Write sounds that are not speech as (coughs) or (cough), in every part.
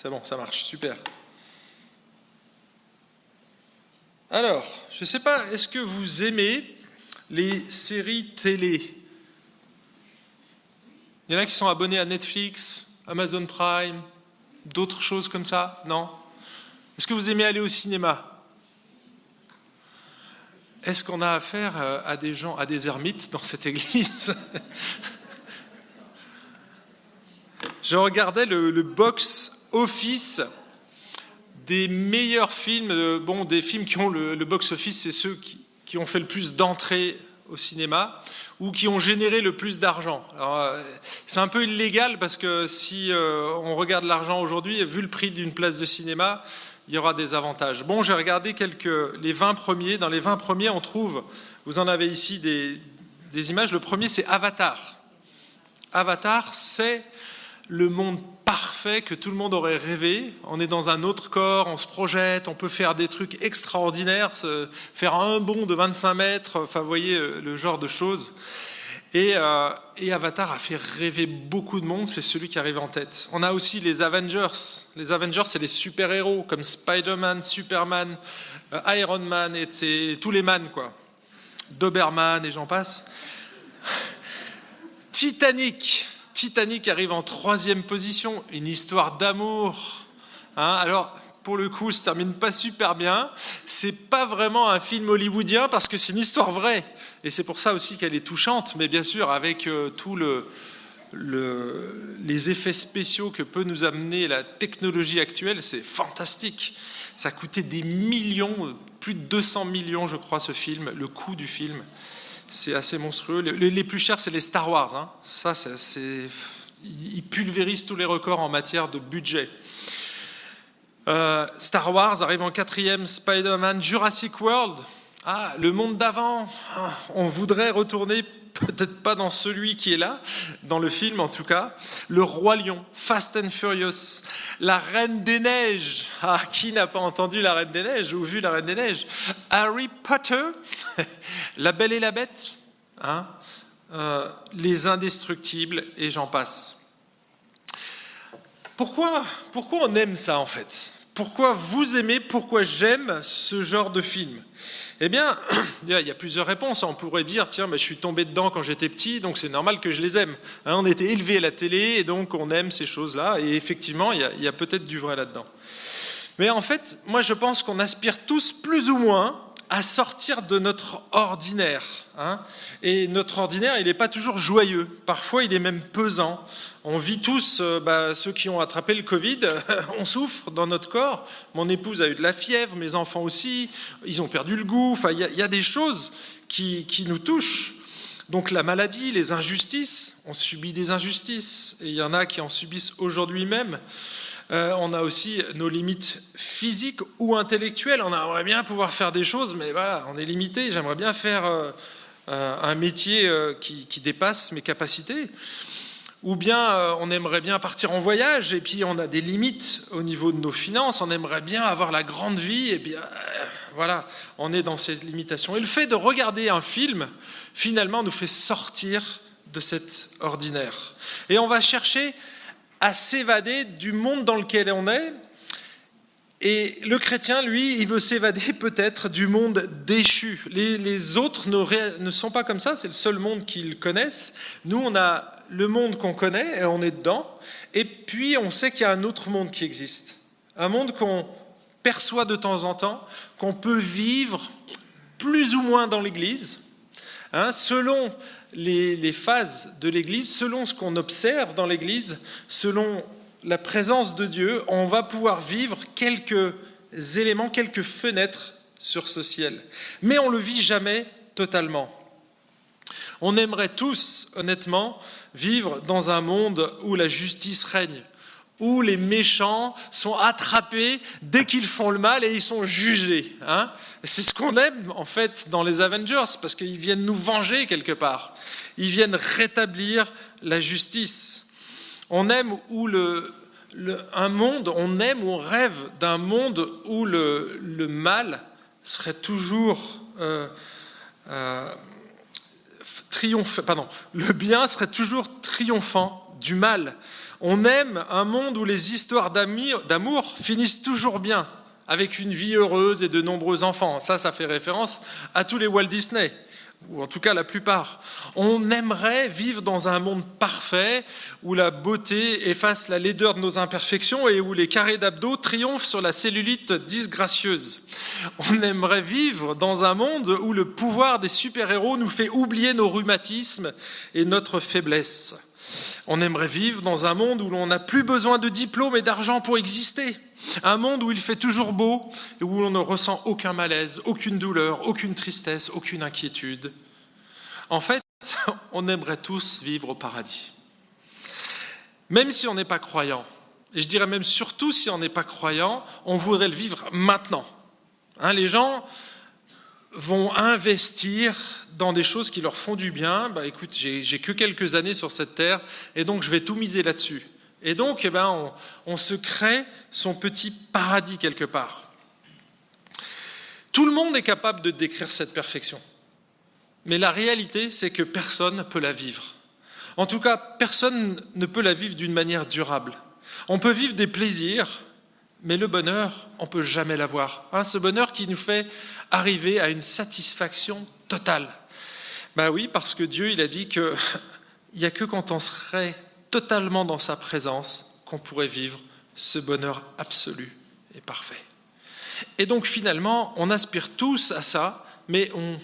C'est bon, ça marche, super. Alors, je ne sais pas, est-ce que vous aimez les séries télé? Il y en a qui sont abonnés à Netflix, Amazon Prime, d'autres choses comme ça Non? Est-ce que vous aimez aller au cinéma? Est-ce qu'on a affaire euh, à des gens, à des ermites dans cette église? (laughs) Je regardais le, le box office des meilleurs films, euh, bon, des films qui ont le, box-office, c'est ceux qui, ont fait le plus d'entrées au cinéma ou qui ont généré le plus d'argent. Euh, c'est un peu illégal parce que si euh, on regarde l'argent aujourd'hui, vu le prix d'une place de cinéma, il y aura des avantages. Bon, j'ai regardé quelques, les 20 premiers. Dans les 20 premiers, on trouve, vous en avez ici des, des images. Le premier, c'est Avatar. Avatar, c'est le monde parfait que tout le monde aurait rêvé. On est dans un autre corps, on se projette, on peut faire des trucs extraordinaires, faire un bond de 25 mètres, enfin, vous voyez euh, le genre de choses. Euh, et, Avatar a fait rêver beaucoup de monde, c'est celui qui arrive en tête. On a aussi les Avengers. Les Avengers, c'est les super-héros comme Spider-Man, Superman, euh, Iron Man et tous les man, quoi. Doberman et j'en passe. Titanic, Titanic arrive en troisième position, une histoire d'amour. Hein. Alors, pour le coup, se termine pas super bien. C'est pas vraiment un film hollywoodien parce que c'est une histoire vraie. Et c'est pour ça aussi qu'elle est touchante, mais bien sûr, avec euh, les effets spéciaux que peut nous amener la technologie actuelle, c'est fantastique. Ça a coûté des millions, plus de 200 millions, je crois, ce film, le coût du film. C'est assez monstrueux. Les, plus chers, c'est les Star Wars. Hein. Ça, c'est, ils pulvérisent tous les records en matière de budget. Euh, Star Wars arrive en quatrième, Spider-Man, Jurassic World. Ah, le monde d'avant. Ah, on voudrait retourner peut-être pas dans celui qui est là, dans le film en tout cas, Le Roi Lion, Fast and Furious, La Reine des Neiges, ah, qui n'a pas entendu La Reine des Neiges ou vu La Reine des Neiges? Harry Potter, (laughs) La Belle et la Bête, hein, euh, Les Indestructibles, et j'en passe. Pourquoi, pourquoi on aime ça en fait? Pourquoi vous aimez, pourquoi j'aime ce genre de film? Eh bien, (clears throat) il y a plusieurs réponses. On pourrait dire, tiens, je suis tombé dedans quand j'étais petit, donc c'est normal que je les aime. Hein, on était élevé à la télé et donc on aime ces choses-là. Et effectivement, il y a, peut-être du vrai là-dedans. Mais en fait, moi, je pense qu'on aspire tous plus ou moins à sortir de notre ordinaire. Hein. Et notre ordinaire, il n'est pas toujours joyeux. Parfois, il est même pesant. On vit tous, euh, bah, ceux qui ont attrapé le Covid, (laughs) on souffre dans notre corps. Mon épouse a eu de la fièvre, mes enfants aussi, ils ont perdu le goût. Enfin, il y, a des choses qui, nous touchent. Donc la maladie, les injustices, on subit des injustices, et il y en a qui en subissent aujourd'hui même. Euh, on a aussi nos limites physiques ou intellectuelles. On aimerait bien pouvoir faire des choses, mais voilà, on est limité. J'aimerais bien faire euh, un métier qui, dépasse mes capacités ou bien euh, on aimerait bien partir en voyage et puis on a des limites au niveau de nos finances, on aimerait bien avoir la grande vie et bien euh, voilà, on est dans ces limitations. Et le fait de regarder un film, finalement, nous fait sortir de cet ordinaire. Et on va chercher à s'évader du monde dans lequel on est. Et le chrétien, lui, il veut s'évader (laughs) peut-être du monde déchu. Les, autres ne, sont pas comme ça, c'est le seul monde qu'ils connaissent. Nous, on a le monde qu'on connaît et on est dedans, et puis on sait qu'il y a un autre monde qui existe, un monde qu'on perçoit de temps en temps, qu'on peut vivre plus ou moins dans l'Église, hein, selon les, phases de l'Église, selon ce qu'on observe dans l'Église, selon la présence de Dieu, on va pouvoir vivre quelques éléments, quelques fenêtres sur ce ciel. Mais on ne le vit jamais totalement. On aimerait tous, honnêtement, vivre dans un monde où la justice règne, où les méchants sont attrapés dès qu'ils font le mal et ils sont jugés. Hein. C'est ce qu'on aime en fait dans les Avengers, parce qu'ils viennent nous venger quelque part. Ils viennent rétablir la justice. On aime où le, un monde, on aime ou on rêve d'un monde où le, mal serait toujours euh, euh, le bien serait toujours triomphant du mal. On aime un monde où les histoires d'amour finissent toujours bien, avec une vie heureuse et de nombreux enfants. Ça, ça fait référence à tous les Walt Disney ou en tout cas la plupart. On aimerait vivre dans un monde parfait où la beauté efface la laideur de nos imperfections et où les carrés d'abdos triomphent sur la cellulite disgracieuse. On aimerait vivre dans un monde où le pouvoir des super-héros nous fait oublier nos rhumatismes et notre faiblesse. On aimerait vivre dans un monde où l'on n'a plus besoin de diplôme et d'argent pour exister. Un monde où il fait toujours beau et où l'on ne ressent aucun malaise, aucune douleur, aucune tristesse, aucune inquiétude. En fait, (laughs) on aimerait tous vivre au paradis. Même si on n'est pas croyant, et je dirais même surtout si on n'est pas croyant, on voudrait le vivre maintenant. Hein, les gens vont investir dans des choses qui leur font du bien. Bah, écoute, j'ai que quelques années sur cette terre, et donc je vais tout miser là-dessus. Et donc, eh ben, on, se crée son petit paradis quelque part. Tout le monde est capable de décrire cette perfection. Mais la réalité, c'est que personne ne peut la vivre. En tout cas, personne ne peut la vivre d'une manière durable. On peut vivre des plaisirs, mais le bonheur, on ne peut jamais l'avoir. Hein, ce bonheur qui nous fait arriver à une satisfaction totale. Ben oui, parce que Dieu, il a dit qu'il (laughs) n'y a que quand on serait totalement dans sa présence qu'on pourrait vivre ce bonheur absolu et parfait. Et donc finalement, on aspire tous à ça, mais on,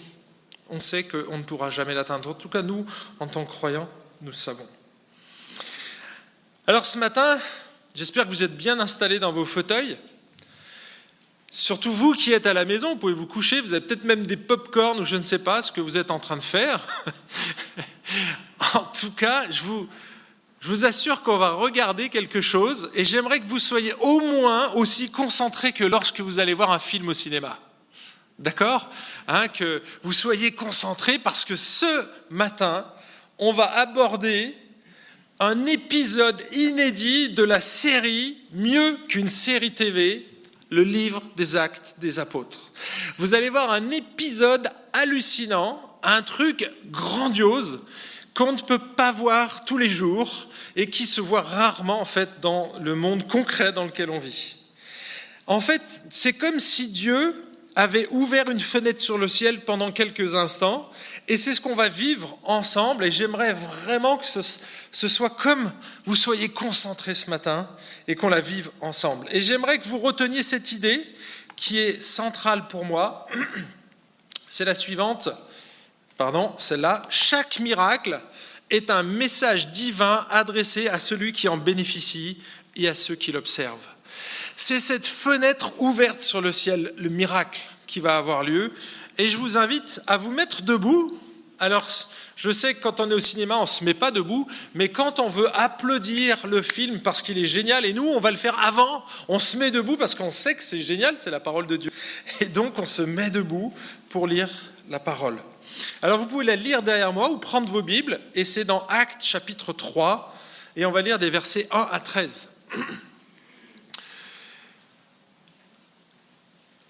on sait qu'on ne pourra jamais l'atteindre. En tout cas, nous, en tant que croyants, nous savons. Alors ce matin, j'espère que vous êtes bien installés dans vos fauteuils. Surtout vous qui êtes à la maison, vous pouvez vous coucher, vous avez peut-être même des pop-corn ou je ne sais pas ce que vous êtes en train de faire. (laughs) en tout cas, je vous, assure qu'on va regarder quelque chose et j'aimerais que vous soyez au moins aussi concentrés que lorsque vous allez voir un film au cinéma. D'accord? Hein, Que vous soyez concentrés parce que ce matin, on va aborder un épisode inédit de la série Mieux qu'une série TV, le livre des actes des apôtres. Vous allez voir un épisode hallucinant, un truc grandiose qu'on ne peut pas voir tous les jours et qui se voit rarement en fait dans le monde concret dans lequel on vit. En fait, c'est comme si Dieu avait ouvert une fenêtre sur le ciel pendant quelques instants, et c'est ce qu'on va vivre ensemble, et j'aimerais vraiment que ce, soit comme vous soyez concentrés ce matin, et qu'on la vive ensemble. Et j'aimerais que vous reteniez cette idée qui est centrale pour moi, (clears throat) c'est la suivante, pardon, celle-là, chaque miracle est un message divin adressé à celui qui en bénéficie et à ceux qui l'observent. C'est cette fenêtre ouverte sur le ciel, le miracle qui va avoir lieu. Et je vous invite à vous mettre debout. Alors, je sais que quand on est au cinéma, on ne se met pas debout, mais quand on veut applaudir le film parce qu'il est génial, et nous, on va le faire avant, on se met debout parce qu'on sait que c'est génial, c'est la parole de Dieu. Et donc, on se met debout pour lire la parole. Alors, vous pouvez la lire derrière moi ou prendre vos Bibles, et c'est dans Actes chapitre 3, et on va lire des versets 1 à 13.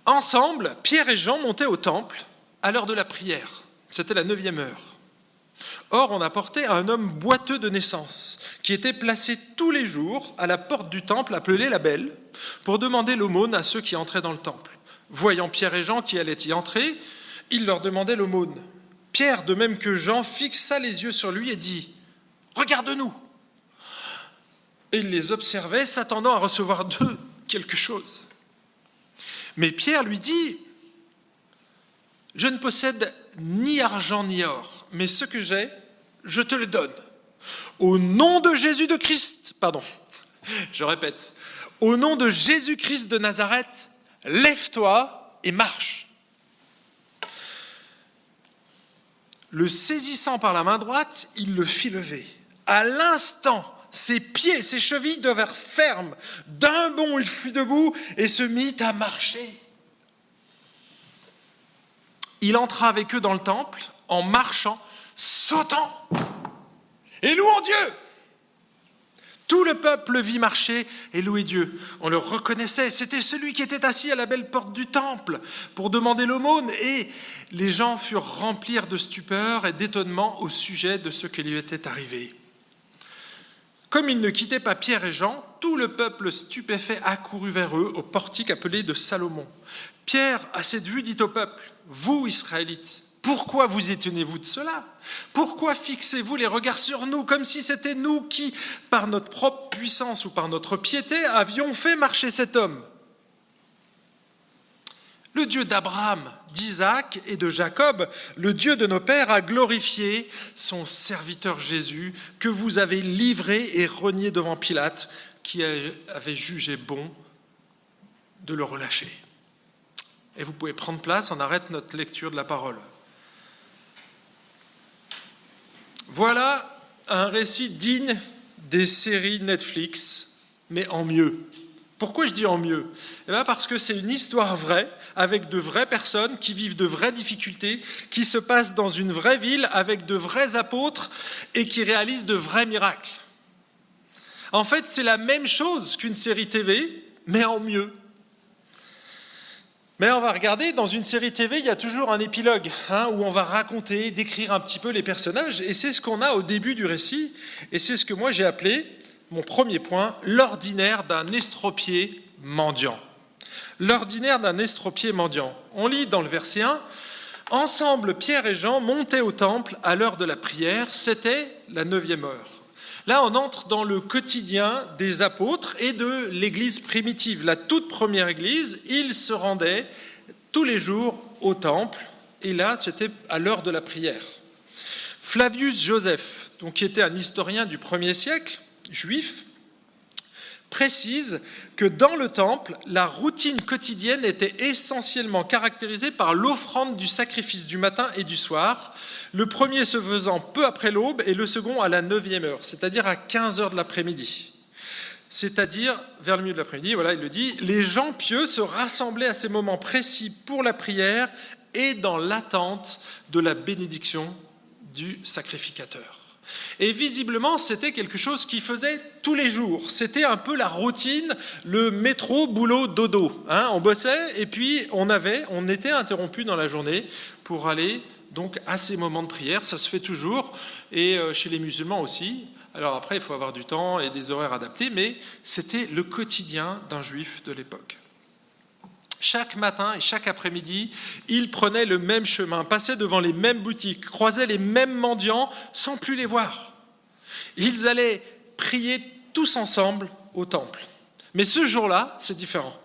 Ensemble, Pierre et Jean montaient au temple à l'heure de la prière. C'était la neuvième heure. Or, on apportait un homme boiteux de naissance, qui était placé tous les jours à la porte du temple, appelé la Belle, pour demander l'aumône à ceux qui entraient dans le temple. Voyant Pierre et Jean qui allaient y entrer, il leur demandait l'aumône. Pierre, de même que Jean, fixa les yeux sur lui et dit Regarde-nous Et il les observait, s'attendant à recevoir d'eux quelque chose. Mais Pierre lui dit, je ne possède ni argent ni or, mais ce que j'ai, je te le donne. Au nom de Jésus de Christ, pardon, je répète, au nom de Jésus-Christ de Nazareth, lève-toi et marche. Le saisissant par la main droite, il le fit lever. À l'instant, ses pieds, ses chevilles devinrent fermes. D'un bond, il fut debout et se mit à marcher. Il entra avec eux dans le temple en marchant, sautant et louant Dieu. Tout le peuple vit marcher et louer Dieu. On le reconnaissait. C'était celui qui était assis à la belle porte du temple pour demander l'aumône. Et les gens furent remplis de stupeur et d'étonnement au sujet de ce qui lui était arrivé. Comme ils ne quittaient pas Pierre et Jean, tout le peuple stupéfait accourut vers eux au portique appelé de Salomon. Pierre, à cette vue, dit au peuple, Vous, Israélites, pourquoi vous étonnez-vous de cela? Pourquoi fixez-vous les regards sur nous comme si c'était nous qui, par notre propre puissance ou par notre piété, avions fait marcher cet homme? Le Dieu d'Abraham, d'Isaac et de Jacob, le Dieu de nos pères, a glorifié son serviteur Jésus, que vous avez livré et renié devant Pilate, qui avait jugé bon de le relâcher. Et vous pouvez prendre place, on arrête notre lecture de la parole. Voilà un récit digne des séries Netflix, mais en mieux. Pourquoi je dis en mieux? Eh bien Parce que c'est une histoire vraie, avec de vraies personnes qui vivent de vraies difficultés, qui se passent dans une vraie ville avec de vrais apôtres et qui réalisent de vrais miracles. En fait, c'est la même chose qu'une série TV, mais en mieux. Mais on va regarder, dans une série TV, il y a toujours un épilogue, hein, où on va raconter, décrire un petit peu les personnages, et c'est ce qu'on a au début du récit, et c'est ce que moi j'ai appelé, mon premier point, l'ordinaire d'un estropié mendiant. L'ordinaire d'un estropié mendiant. On lit dans le verset 1, Ensemble, Pierre et Jean montaient au temple à l'heure de la prière, c'était la neuvième heure. Là, on entre dans le quotidien des apôtres et de l'Église primitive. La toute première Église, ils se rendaient tous les jours au temple, et là, c'était à l'heure de la prière. Flavius Joseph, donc, qui était un historien du premier siècle, juif, précise que dans le temple, la routine quotidienne était essentiellement caractérisée par l'offrande du sacrifice du matin et du soir, le premier se faisant peu après l'aube et le second à la neuvième heure, c'est-à-dire à 15 heures de l'après-midi. C'est-à-dire vers le milieu de l'après-midi, voilà, il le dit, les gens pieux se rassemblaient à ces moments précis pour la prière et dans l'attente de la bénédiction du sacrificateur. Et visiblement, c'était quelque chose qui faisait tous les jours. C'était un peu la routine, le métro, boulot, dodo. Hein. on bossait et puis on avait, on était interrompu dans la journée pour aller donc à ces moments de prière, ça se fait toujours, et euh, chez les musulmans aussi. Alors après, il faut avoir du temps et des horaires adaptés, mais c'était le quotidien d'un juif de l'époque. Chaque matin et chaque après-midi, ils prenaient le même chemin, passaient devant les mêmes boutiques, croisaient les mêmes mendiants sans plus les voir. Ils allaient prier tous ensemble au temple. Mais ce jour-là, c'est différent.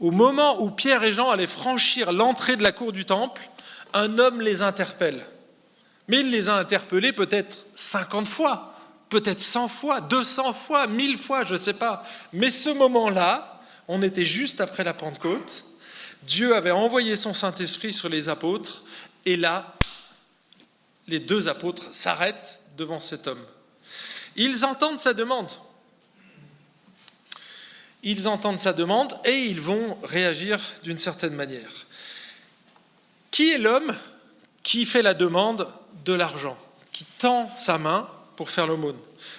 Au moment où Pierre et Jean allaient franchir l'entrée de la cour du temple, un homme les interpelle. Mais il les a interpellés peut-être 50 fois, peut-être 100 fois, 200 fois, 1000 fois, je ne sais pas. Mais ce moment-là, on était juste après la Pentecôte. Dieu avait envoyé son Saint-Esprit sur les apôtres. Et là, les deux apôtres s'arrêtent devant cet homme. Ils entendent sa demande. Ils entendent sa demande et ils vont réagir d'une certaine manière. Qui est l'homme qui fait la demande de l'argent, qui tend sa main pour faire l'aumône?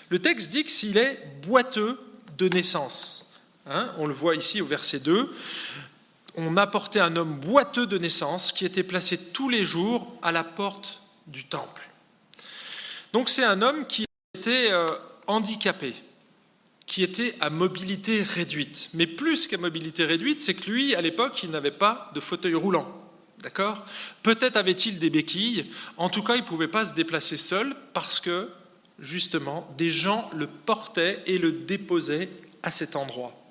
Le texte dit qu'il est boiteux de naissance. Hein, on le voit ici au verset 2. On apportait un homme boiteux de naissance qui était placé tous les jours à la porte du temple. Donc c'est un homme qui était euh, handicapé, qui était à mobilité réduite. Mais plus qu'à mobilité réduite, c'est que lui, à l'époque, il n'avait pas de fauteuil roulant. D'accord? Peut-être avait-il des béquilles, en tout cas, il ne pouvait pas se déplacer seul parce que, justement, des gens le portaient et le déposaient à cet endroit.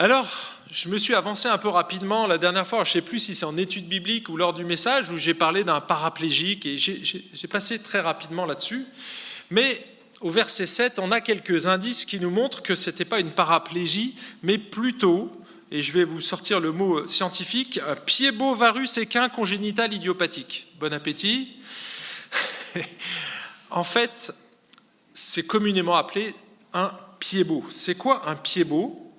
Alors, je me suis avancé un peu rapidement la dernière fois, je ne sais plus si c'est en étude biblique ou lors du message où j'ai parlé d'un paraplégique et j'ai passé très rapidement là-dessus. Mais au verset 7, on a quelques indices qui nous montrent que ce n'était pas une paraplégie, mais plutôt et je vais vous sortir le mot scientifique, un piébovarus équin congénital idiopathique. Bon appétit. (laughs) en fait, c'est communément appelé un piébo. C'est quoi un piébo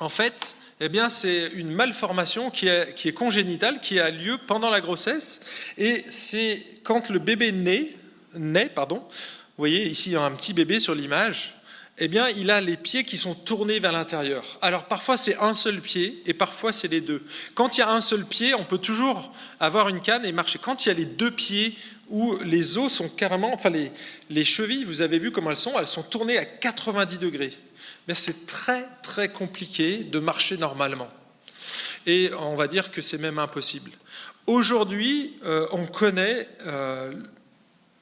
En fait, eh bien, c'est une malformation qui est, qui est, congénitale, qui a lieu pendant la grossesse, et c'est quand le bébé naît, naît pardon, vous voyez ici un petit bébé sur l'image, eh bien, il a les pieds qui sont tournés vers l'intérieur. Alors parfois c'est un seul pied et parfois c'est les deux. Quand il y a un seul pied, on peut toujours avoir une canne et marcher. Quand il y a les deux pieds où les os sont carrément, enfin les, les chevilles, vous avez vu comment elles sont, elles sont tournées à 90 degrés. Mais c'est très très compliqué de marcher normalement. Et on va dire que c'est même impossible. Aujourd'hui, euh, on connaît euh,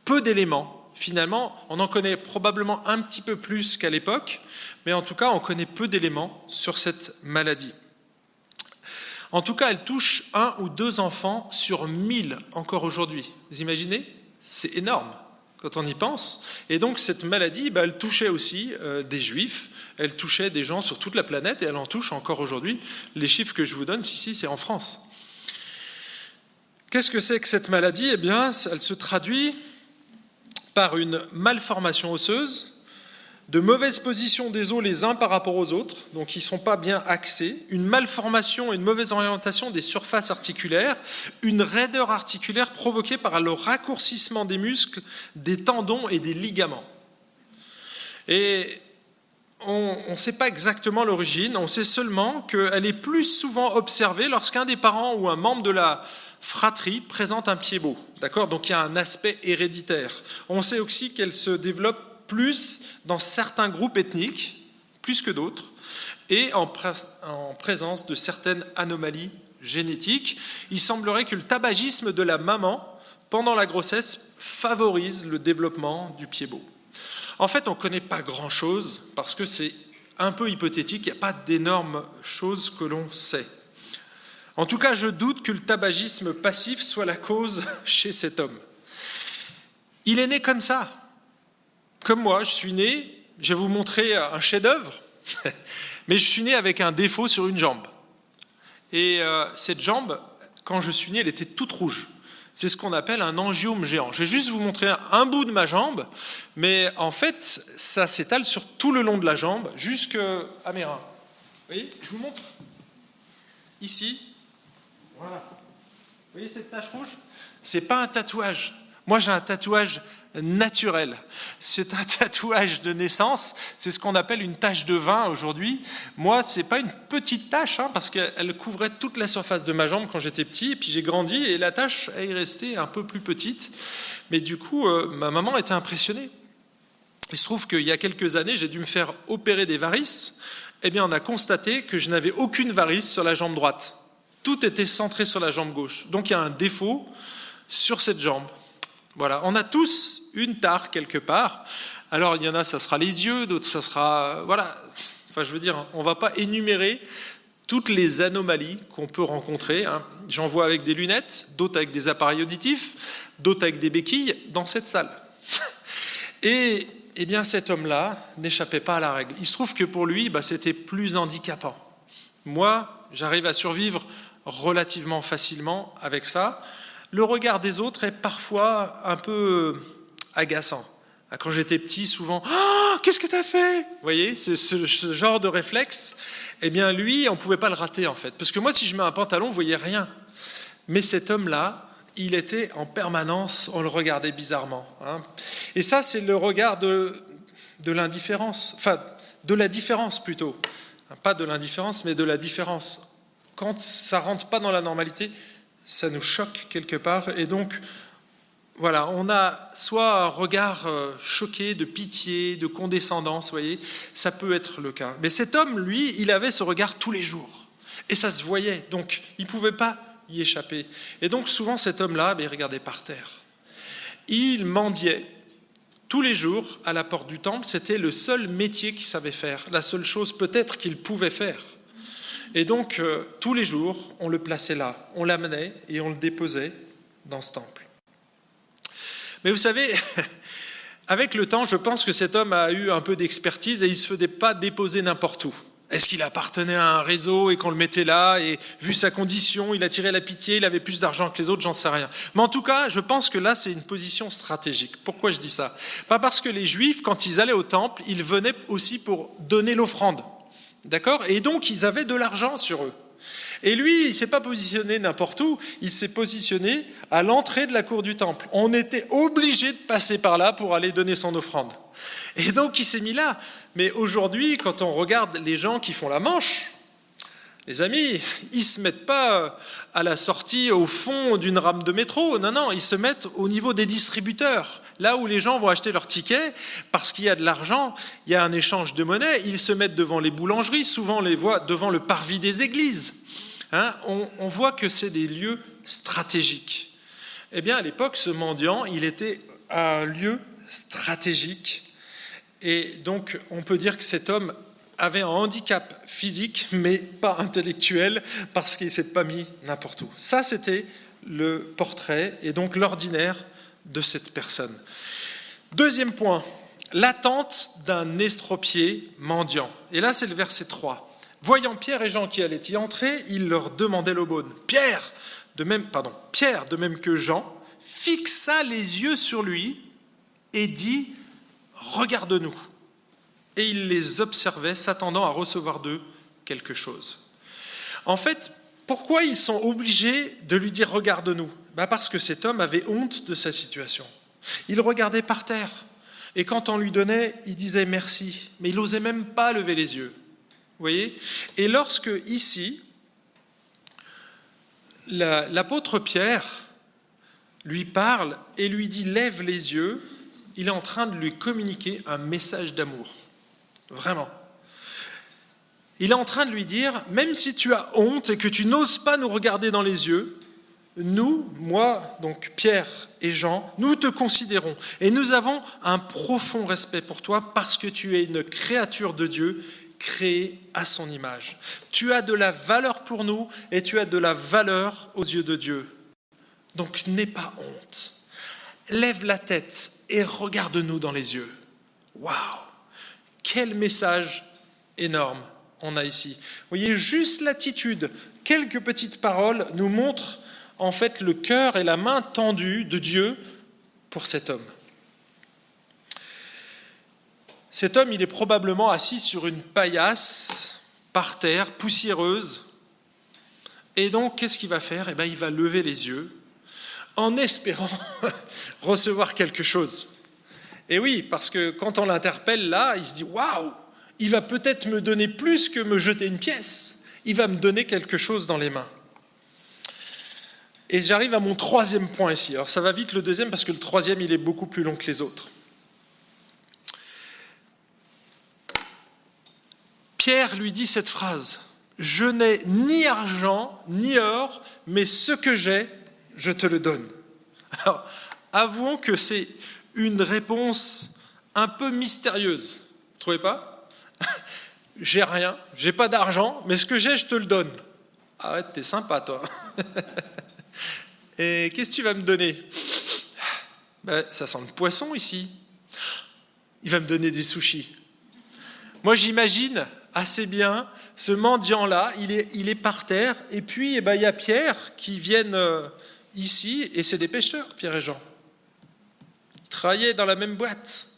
peu d'éléments. Finalement, on en connaît probablement un petit peu plus qu'à l'époque, mais en tout cas, on connaît peu d'éléments sur cette maladie. En tout cas, elle touche un ou deux enfants sur mille encore aujourd'hui. Vous imaginez? C'est énorme quand on y pense. Et donc cette maladie, bah, elle touchait aussi euh, des juifs, elle touchait des gens sur toute la planète et elle en touche encore aujourd'hui. Les chiffres que je vous donne ici, c'est en France. Qu'est-ce que c'est que cette maladie? Eh bien, elle se traduit par une malformation osseuse, de mauvaise position des os les uns par rapport aux autres, donc ils ne sont pas bien axés, une malformation et une mauvaise orientation des surfaces articulaires, une raideur articulaire provoquée par le raccourcissement des muscles, des tendons et des ligaments. Et on ne sait pas exactement l'origine, on sait seulement qu'elle est plus souvent observée lorsqu'un des parents ou un membre de la fratrie présente un pied beau. D'accord? Donc il y a un aspect héréditaire. On sait aussi qu'elle se développe plus dans certains groupes ethniques, plus que d'autres, et en, en, présence de certaines anomalies génétiques. Il semblerait que le tabagisme de la maman pendant la grossesse favorise le développement du pied beau. En fait, on ne connaît pas grand-chose parce que c'est un peu hypothétique, il n'y a pas d'énormes choses que l'on sait. En tout cas, je doute que le tabagisme passif soit la cause (laughs) chez cet homme. Il est né comme ça. Comme moi, je suis né, je vais vous montrer un chef-d'œuvre, (laughs) mais je suis né avec un défaut sur une jambe. Et euh, cette jambe, quand je suis né, elle était toute rouge. C'est ce qu'on appelle un angiome géant. Je vais juste vous montrer un, bout de ma jambe, mais en fait, ça s'étale sur tout le long de la jambe, jusqu'à mes reins. Vous voyez, je vous montre. Ici, voilà. Vous voyez cette tache rouge? C'est pas un tatouage. Moi, j'ai un tatouage naturel. C'est un (laughs) tatouage de naissance. C'est ce qu'on appelle une tache de vin aujourd'hui. Moi, c'est pas une petite tache, hein, parce qu'elle couvrait toute la surface de ma jambe quand j'étais petit. Et puis j'ai grandi et la tache est restée un peu plus petite. Mais du coup, euh, ma maman était impressionnée. Il se trouve qu'il y a quelques années, j'ai dû me faire opérer des varices. Eh bien, on a constaté que je n'avais aucune varice sur la jambe droite. Tout était centré sur la jambe gauche. Donc il y a un défaut sur cette jambe. Voilà, on a tous une tare quelque part. Alors il y en a, ça sera les yeux, d'autres, ça sera... Voilà, enfin je veux dire, on ne va pas énumérer toutes les anomalies qu'on peut rencontrer. Hein. J'en vois avec des lunettes, d'autres avec des appareils auditifs, d'autres avec des béquilles dans cette salle. (laughs) Et eh bien cet homme-là n'échappait pas à la règle. Il se trouve que pour lui, bah, c'était plus handicapant. Moi, j'arrive à survivre relativement facilement avec ça. Le regard des autres est parfois un peu agaçant. Ah, quand j'étais petit, souvent, ah, qu'est-ce que tu as fait? Vous voyez, ce, ce, genre de réflexe, eh bien, lui, on ne pouvait pas le rater, en fait. Parce que moi, si je mets un pantalon, vous voyez rien. Mais cet homme-là, il était en permanence, on le regardait bizarrement. Hein. Et ça, c'est le regard de, de l'indifférence, enfin, de la différence plutôt. Pas de l'indifférence, mais de la différence quand ça rentre pas dans la normalité, ça nous choque quelque part. Et donc, voilà, on a soit un regard euh, choqué de pitié, de condescendance, voyez, ça peut être le cas. Mais cet homme, lui, il avait ce regard tous les jours. Et ça se voyait, donc il ne pouvait pas y échapper. Et donc souvent cet homme-là, ben, il regardait par terre. Il mendiait tous les jours à la porte du temple, c'était le seul métier qu'il savait faire, la seule chose peut-être qu'il pouvait faire. Et donc, euh, tous les jours, on le plaçait là, on l'amenait et on le déposait dans ce temple. Mais vous savez, (laughs) avec le temps, je pense que cet homme a eu un peu d'expertise et il ne se faisait pas déposer n'importe où. Est-ce qu'il appartenait à un réseau et qu'on le mettait là et vu sa condition, il attirait la pitié, il avait plus d'argent que les autres, j'en sais rien. Mais en tout cas, je pense que là, c'est une position stratégique. Pourquoi je dis ça? Pas parce que les Juifs, quand ils allaient au temple, ils venaient aussi pour donner l'offrande. D'accord Et donc, ils avaient de l'argent sur eux. Et lui, il ne s'est pas positionné n'importe où, il s'est positionné à l'entrée de la cour du temple. On était obligé de passer par là pour aller donner son offrande. Et donc, il s'est mis là. Mais aujourd'hui, quand on regarde les gens qui font la manche, Les amis, ils ne se mettent pas à la sortie au fond d'une rame de métro. Non, non, ils se mettent au niveau des distributeurs. Là où les gens vont acheter leurs tickets, parce qu'il y a de l'argent, il y a un échange de monnaie, ils se mettent devant les boulangeries, souvent les voient devant le parvis des églises. Hein, on, on voit que c'est des lieux stratégiques. Eh bien, à l'époque, ce mendiant, il était à un lieu stratégique. Et donc, on peut dire que cet homme avait un handicap physique, mais pas intellectuel, parce qu'il ne s'est pas mis n'importe où. Ça, c'était le portrait et donc l'ordinaire de cette personne. Deuxième point, l'attente d'un estropié mendiant. Et là, c'est le verset 3. Voyant Pierre et Jean qui allaient y entrer, il leur demandait l'aumône. Pierre, de même, pardon, Pierre, de même que Jean, fixa les yeux sur lui et dit Regarde-nous et il les observait, s'attendant à recevoir d'eux quelque chose. En fait, pourquoi ils sont obligés de lui dire regarde-nous? Bah Parce que cet homme avait honte de sa situation. Il regardait par terre, et quand on lui donnait, il disait merci, mais il n'osait même pas lever les yeux. Vous voyez? Et lorsque ici, l'apôtre Pierre lui parle et lui dit lève les yeux, il est en train de lui communiquer un message d'amour. Vraiment. Il est en train de lui dire, même si tu as honte et que tu n'oses pas nous regarder dans les yeux, nous, moi, donc Pierre et Jean, nous te considérons et nous avons un profond respect pour toi parce que tu es une créature de Dieu créée à son image. Tu as de la valeur pour nous et tu as de la valeur aux yeux de Dieu. Donc n'aie pas honte. Lève la tête et regarde-nous dans les yeux. Waouh quel message énorme on a ici. Vous voyez, juste l'attitude, quelques petites paroles nous montrent en fait le cœur et la main tendue de Dieu pour cet homme. Cet homme, il est probablement assis sur une paillasse par terre, poussiéreuse. Et donc, qu'est-ce qu'il va faire? Eh bien, il va lever les yeux en espérant (laughs) recevoir quelque chose. Et oui, parce que quand on l'interpelle là, il se dit Waouh, il va peut-être me donner plus que me jeter une pièce. Il va me donner quelque chose dans les mains. Et j'arrive à mon troisième point ici. Alors ça va vite le deuxième parce que le troisième, il est beaucoup plus long que les autres. Pierre lui dit cette phrase Je n'ai ni argent ni or, mais ce que j'ai, je te le donne. Alors, avouons que c'est une réponse un peu mystérieuse. Vous trouvez pas? (laughs) J'ai rien, j'ai pas d'argent, mais ce que j'ai, je te le donne. Ah ouais, t'es sympa, toi. (laughs) Et qu'est-ce que tu vas me donner? Ben, Ça sent le poisson ici. Il va me donner des sushis. Moi, j'imagine assez bien ce mendiant-là, il est, il est par terre, et puis eh ben, il y a Pierre qui vient euh, ici, et c'est des pêcheurs, Pierre et Jean travaillaient dans la même boîte.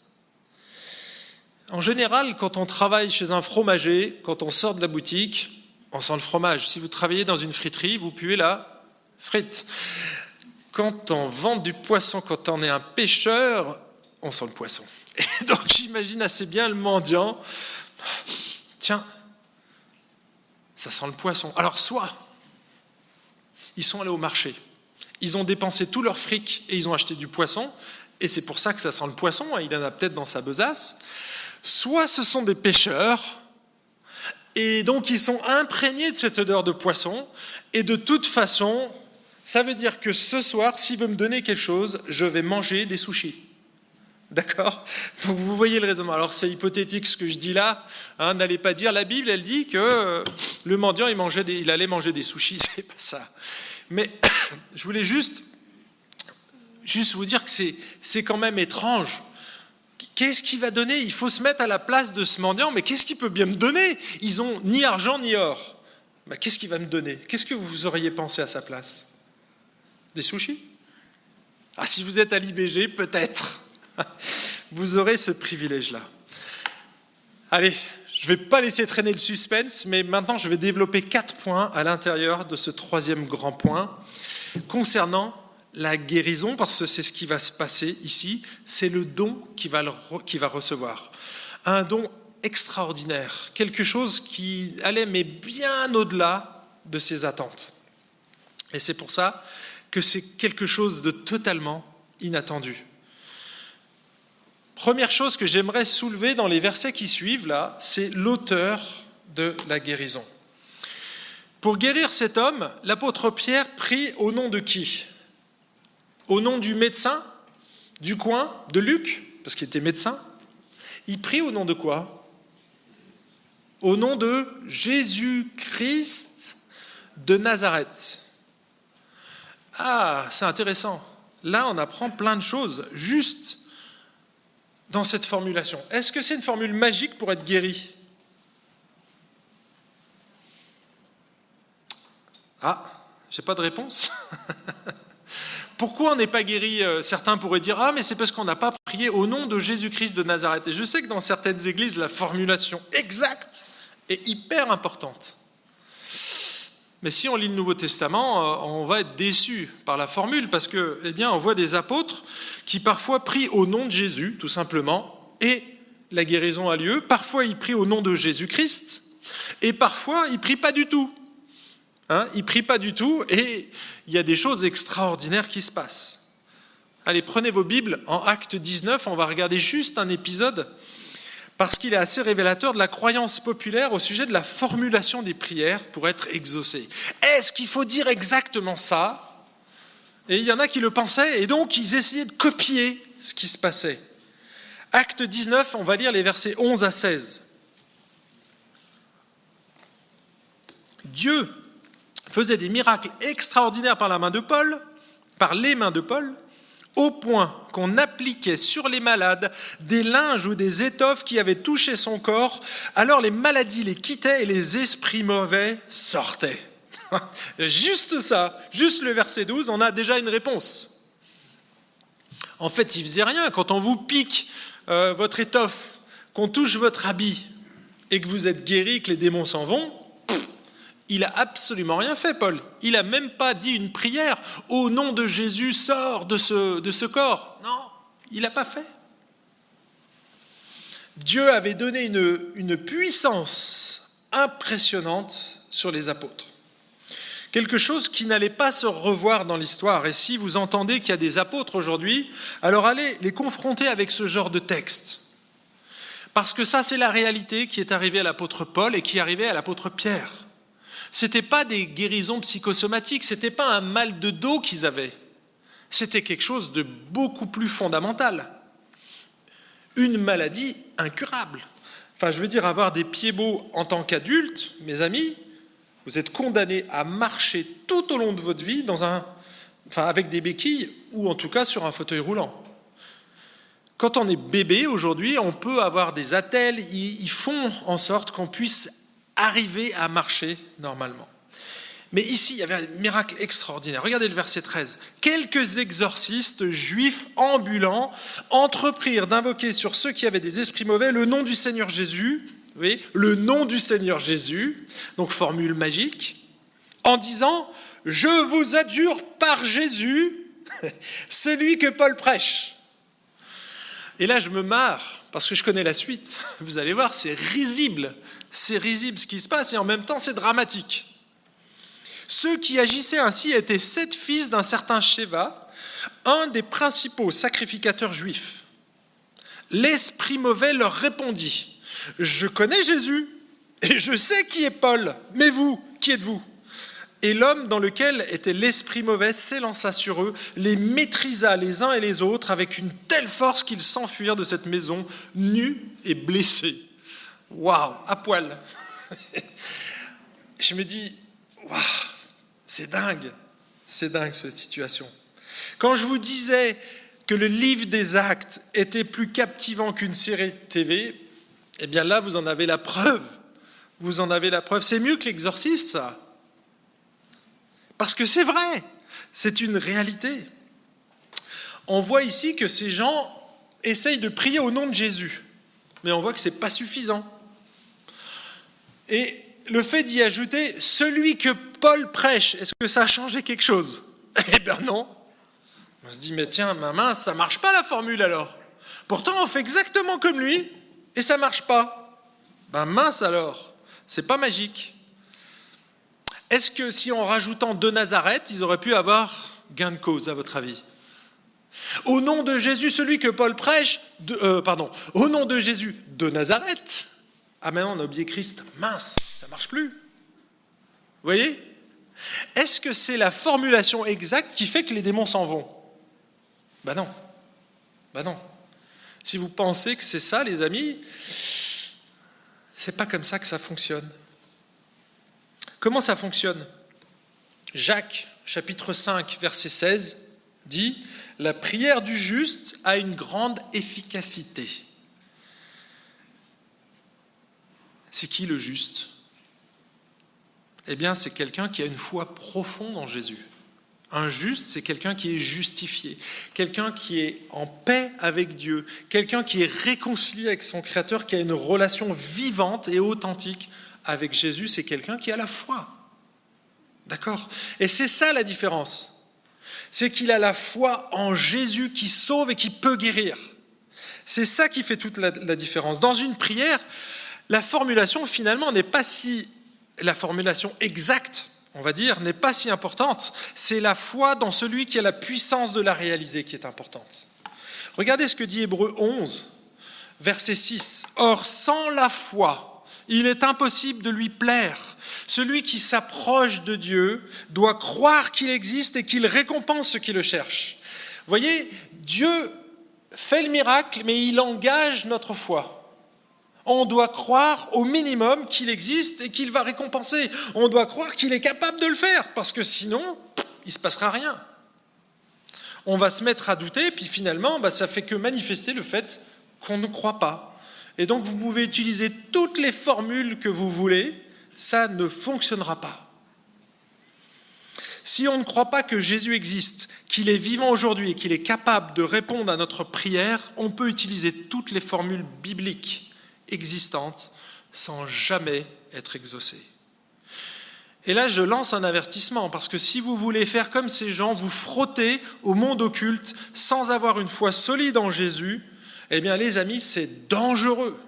En général, quand on travaille chez un fromager, quand on sort de la boutique, on sent le fromage. Si vous travaillez dans une friterie, vous puez la frite. Quand on vend du poisson, quand on est un pêcheur, on sent le poisson. Donc j'imagine assez bien le mendiant. Tiens, ça sent le poisson. Alors soit, ils sont allés au marché, ils ont dépensé tout leur fric et ils ont acheté du poisson, et c'est pour ça que ça sent le poisson, hein, il en a peut-être dans sa besace, soit ce sont des pêcheurs, et donc ils sont imprégnés de cette odeur de poisson, et de toute façon, ça veut dire que ce soir, s'il veut me donner quelque chose, je vais manger des sushis. D'accord? Donc vous voyez le raisonnement. Alors c'est hypothétique ce que je dis là. Hein, N'allez pas dire la Bible, elle dit que euh, le mendiant il, mangeait il allait manger des sushis. (laughs) C'est pas ça. Mais (coughs) je voulais juste juste vous dire que c'est quand même étrange. Qu'est-ce qu'il va donner? Il faut se mettre à la place de ce mendiant, mais qu'est-ce qu'il peut bien me donner? Ils ont ni argent ni or. Bah, qu'est-ce qu'il va me donner? Qu'est-ce que vous auriez pensé à sa place? Des sushis? Ah, si vous êtes à l'IBG, peut-être. (laughs) vous aurez ce privilège-là. Allez, je ne vais pas laisser traîner le suspense, mais maintenant je vais développer quatre points à l'intérieur de ce troisième grand point concernant la guérison, parce que c'est ce qui va se passer ici, c'est le don qu'il va, va recevoir. Un don extraordinaire, quelque chose qui allait mais bien au-delà de ses attentes. Et c'est pour ça que c'est quelque chose de totalement inattendu. Première chose que j'aimerais soulever dans les versets qui suivent, là, c'est l'auteur de la guérison. Pour guérir cet homme, l'apôtre Pierre prie au nom de qui? Au nom du médecin du coin, de Luc, parce qu'il était médecin. Il prie au nom de quoi? Au nom de Jésus-Christ de Nazareth. Ah, c'est intéressant. Là, on apprend plein de choses juste dans cette formulation. Est-ce que c'est une formule magique pour être guéri? Ah, j'ai pas de réponse. (laughs) Pourquoi on n'est pas guéri? Euh, Certains pourraient dire Ah, mais c'est parce qu'on n'a pas prié au nom de Jésus-Christ de Nazareth. Et je sais que dans certaines églises, la formulation exacte est hyper importante. Mais si on lit le Nouveau Testament, euh, on va être déçu par la formule parce que, eh bien, on voit des apôtres qui parfois prient au nom de Jésus, tout simplement, et la guérison a lieu. Parfois, ils prient au nom de Jésus-Christ, et parfois, ils prient pas du tout. Hein, ils prient pas du tout, et il y a des choses extraordinaires qui se passent. Allez, prenez vos Bibles. En Acte 19, on va regarder juste un épisode parce qu'il est assez révélateur de la croyance populaire au sujet de la formulation des prières pour être exaucées. Est-ce qu'il faut dire exactement ça? Et il y en a qui le pensaient, et donc ils essayaient de copier ce qui se passait. Acte 19, on va lire les versets 11 à 16. Dieu faisait des miracles extraordinaires par la main de Paul, par les mains de Paul, au point qu'on appliquait sur les malades des linges ou des étoffes qui avaient touché son corps, alors les maladies les quittaient et les esprits mauvais sortaient. (laughs) juste ça, juste le verset 12, on a déjà une réponse. En fait, il faisait rien. Quand on vous pique euh, votre étoffe, qu'on touche votre habit et que vous êtes guéri, que les démons s'en vont, il a absolument rien fait, Paul. Il n'a même pas dit une prière. Au nom de Jésus, sors de ce, de ce corps. Non, il n'a pas fait. Dieu avait donné une, une puissance impressionnante sur les apôtres. Quelque chose qui n'allait pas se revoir dans l'histoire. Et si vous entendez qu'il y a des apôtres aujourd'hui, alors allez les confronter avec ce genre de texte. Parce que ça, c'est la réalité qui est arrivée à l'apôtre Paul et qui est arrivée à l'apôtre Pierre. Ce n'était pas des guérisons psychosomatiques, ce n'était pas un mal de dos qu'ils avaient. C'était quelque chose de beaucoup plus fondamental. Une maladie incurable. Enfin, je veux dire, avoir des pieds beaux en tant qu'adulte, mes amis, vous êtes condamnés à marcher tout au long de votre vie avec des béquilles ou en tout cas sur un fauteuil roulant. Quand on est bébé aujourd'hui, on peut avoir des attelles, ils font en sorte qu'on puisse arriver à marcher normalement. Mais ici, il y avait un miracle extraordinaire. Regardez le verset 13. Quelques exorcistes juifs ambulants entreprirent d'invoquer sur ceux qui avaient des esprits mauvais le nom du Seigneur Jésus. Voyez, le nom du Seigneur Jésus, donc formule magique, en disant Je vous adjure par Jésus, (laughs) celui que Paul prêche. Et là, je me marre parce que je connais la suite. Vous allez voir, c'est risible c'est risible ce qui se passe et en même temps c'est dramatique. Ceux qui agissaient ainsi étaient sept fils d'un certain Sheva, un des principaux sacrificateurs juifs. L'esprit mauvais leur répondit, Je connais Jésus et je sais qui est Paul, mais vous, qui êtes-vous? Et l'homme dans lequel était l'esprit mauvais s'élança sur eux, les maîtrisa les uns et les autres avec une telle force qu'ils s'enfuirent de cette maison, nus et blessés. Waouh, à poil. (laughs) Je me dis, waouh, c'est dingue, c'est dingue cette situation. Quand je vous disais que le livre des actes était plus captivant qu'une série de TV, eh bien là, vous en avez la preuve. Vous en avez la preuve. C'est mieux que l'exorciste, ça. Parce que c'est vrai, c'est une réalité. On voit ici que ces gens essayent de prier au nom de Jésus, mais on voit que ce n'est pas suffisant. Et le fait d'y ajouter celui que Paul prêche, est-ce que ça a changé quelque chose? (laughs) Eh bien non. On se dit, mais tiens, ma main, ça marche pas la formule alors. Pourtant, on fait exactement comme lui et ça marche pas. Ben mince alors, c'est pas magique. Est-ce que si en rajoutant de Nazareth, ils auraient pu avoir gain de cause, à votre avis? Au nom de Jésus, celui que Paul prêche, euh, pardon, au nom de Jésus de Nazareth, ah maintenant on a oublié Christ, mince, ça marche plus. Vous voyez? Est-ce que c'est la formulation exacte qui fait que les démons s'en vont? Ben non. Ben non. Si vous pensez que c'est ça, les amis, c'est pas comme ça que ça fonctionne. Comment ça fonctionne? Jacques, chapitre 5, verset 16, dit La prière du juste a une grande efficacité. C'est qui le juste? Eh bien, c'est quelqu'un qui a une foi profonde en Jésus. Un juste, c'est quelqu'un qui est justifié, quelqu'un qui est en paix avec Dieu, quelqu'un qui est réconcilié avec son Créateur, qui a une relation vivante et authentique avec Jésus, c'est quelqu'un qui a la foi. D'accord? Et c'est ça la différence. C'est qu'il a la foi en Jésus qui sauve et qui peut guérir. C'est ça qui fait toute la, différence. Dans une prière, la formulation finalement n'est pas si la formulation exacte on va dire, n'est pas si importante. C'est la foi dans celui qui a la puissance de la réaliser qui est importante. Regardez ce que dit Hébreu 11, verset 6. Or, sans la foi, il est impossible de lui plaire. Celui qui s'approche de Dieu doit croire qu'il existe et qu'il récompense ceux qui le cherchent. Voyez, Dieu fait le miracle, mais il engage notre foi on doit croire au minimum qu'il existe et qu'il va récompenser. On doit croire qu'il est capable de le faire, parce que sinon, il ne se passera rien. On va se mettre à douter, puis finalement, bah, ça fait que manifester le fait qu'on ne croit pas. Et donc, vous pouvez utiliser toutes les formules que vous voulez, ça ne fonctionnera pas. Si on ne croit pas que Jésus existe, qu'il est vivant aujourd'hui et qu'il est capable de répondre à notre prière, on peut utiliser toutes les formules bibliques existante sans jamais être exaucée. Et là, je lance un avertissement, parce que si vous voulez faire comme ces gens, vous frotter au monde occulte sans avoir une foi solide en Jésus, eh bien les amis, c'est dangereux.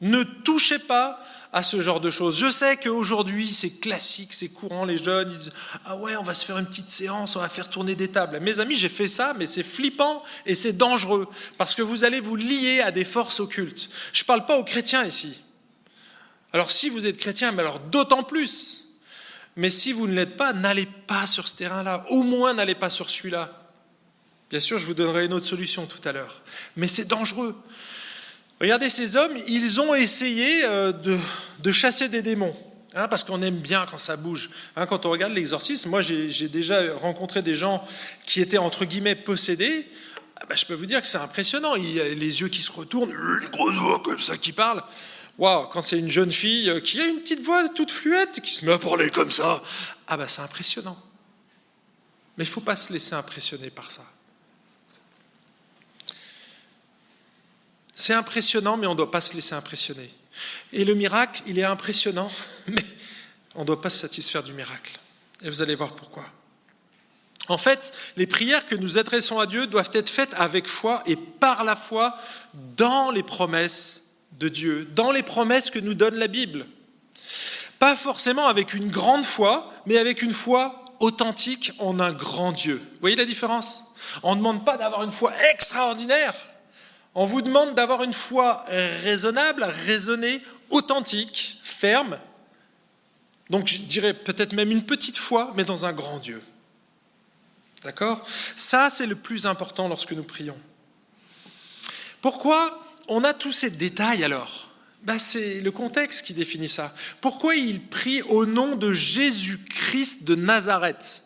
Ne touchez pas à ce genre de choses. Je sais qu'aujourd'hui, c'est classique, c'est courant, les jeunes, disent Ah ouais, on va se faire une petite séance, on va faire tourner des tables. Mes amis, j'ai fait ça, mais c'est flippant et c'est dangereux, parce que vous allez vous lier à des forces occultes. Je ne parle pas aux chrétiens ici. Alors si vous êtes chrétien, mais alors d'autant plus. Mais si vous ne l'êtes pas, n'allez pas sur ce terrain-là. Au moins, n'allez pas sur celui-là. Bien sûr, je vous donnerai une autre solution tout à l'heure. Mais c'est dangereux. Regardez ces hommes, ils ont essayé euh, de, chasser des démons. Hein, parce qu'on aime bien quand ça bouge. Hein, quand on regarde l'exorcisme, moi j'ai déjà rencontré des gens qui étaient entre guillemets possédés. Ah bah, je peux vous dire que c'est impressionnant. Il y a les yeux qui se retournent, les grosses voix comme ça qui parlent. Waouh, quand c'est une jeune fille euh, qui a une petite voix toute fluette, qui se met à parler comme ça, ah bah c'est impressionnant. Mais il ne faut pas se laisser impressionner par ça. C'est impressionnant, mais on ne doit pas se laisser impressionner. Et le miracle, il est impressionnant, (laughs) mais on ne doit pas se satisfaire du miracle. Et vous allez voir pourquoi. En fait, les prières que nous adressons à Dieu doivent être faites avec foi et par la foi dans les promesses de Dieu, dans les promesses que nous donne la Bible. Pas forcément avec une grande foi, mais avec une foi authentique en un grand Dieu. Vous voyez la différence? On ne demande pas d'avoir une foi extraordinaire, on vous demande d'avoir une foi raisonnable, raisonnée, authentique, ferme. Donc je dirais peut-être même une petite foi, mais dans un grand Dieu. D'accord? Ça, c'est le plus important lorsque nous prions. Pourquoi on a tous ces détails alors? Ben, C'est le contexte qui définit ça. Pourquoi il prie au nom de Jésus-Christ de Nazareth?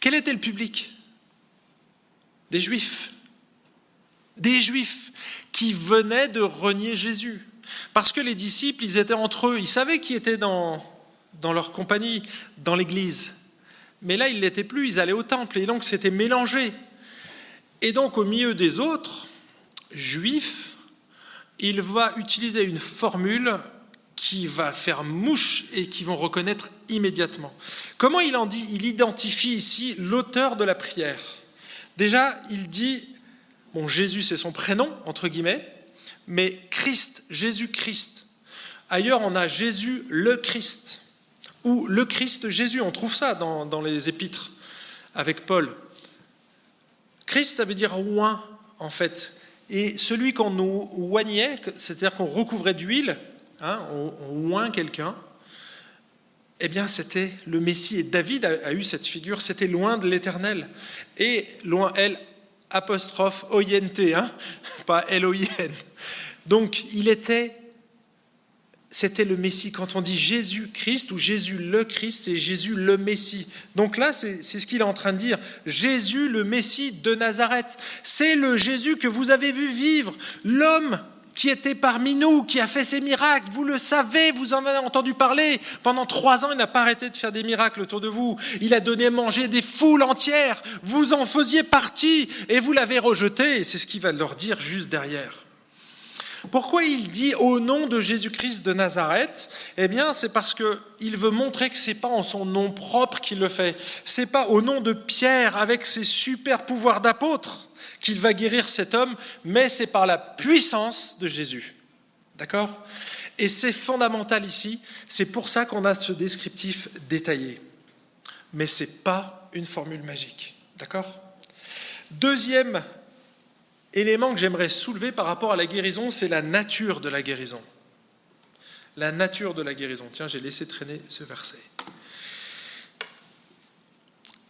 Quel était le public? Des Juifs des Juifs qui venaient de renier Jésus. Parce que les disciples, ils étaient entre eux, ils savaient qui était dans, leur compagnie, dans l'Église. Mais là, ils ne l'étaient plus, ils allaient au temple, et donc c'était mélangé. Et donc, au milieu des autres, juifs, il va utiliser une formule qui va faire mouche et qui vont reconnaître immédiatement. Comment il en dit Il identifie ici l'auteur de la prière? Déjà, il dit Bon, Jésus, c'est son prénom, entre guillemets, mais Christ, Jésus-Christ. Ailleurs, on a Jésus le Christ, ou le Christ Jésus, on trouve ça dans, dans les épîtres avec Paul. Christ, ça veut dire oint, en fait. Et celui qu'on nous oignait, c'est-à-dire qu'on recouvrait d'huile, hein, on, oint quelqu'un, eh bien, c'était le Messie. Et David a, eu cette figure, c'était loin de l'éternel. Et loin, L, apostrophe, hein, pas L-O-I-N. Donc, il était c'était le Messie. Quand on dit Jésus-Christ ou Jésus le Christ, c'est Jésus le Messie. Donc là, c'est ce qu'il est en train de dire. Jésus le Messie de Nazareth. C'est le Jésus que vous avez vu vivre, l'homme qui était parmi nous, qui a fait ses miracles. Vous le savez, vous en avez entendu parler. Pendant trois ans, il n'a pas arrêté de faire des miracles autour de vous. Il a donné à manger des foules entières. Vous en faisiez partie et vous l'avez rejeté. Et c'est ce qu'il va leur dire juste derrière. Pourquoi il dit au nom de Jésus-Christ de Nazareth? Eh bien, c'est parce qu'il veut montrer que ce n'est pas en son nom propre qu'il le fait. Ce n'est pas au nom de Pierre, avec ses super pouvoirs d'apôtre, qu'il va guérir cet homme, mais c'est par la puissance de Jésus. D'accord? Et c'est fondamental ici. C'est pour ça qu'on a ce descriptif détaillé. Mais ce n'est pas une formule magique. D'accord? Deuxième élément que j'aimerais soulever par rapport à la guérison, c'est la nature de la guérison. La nature de la guérison. Tiens, j'ai laissé traîner ce verset.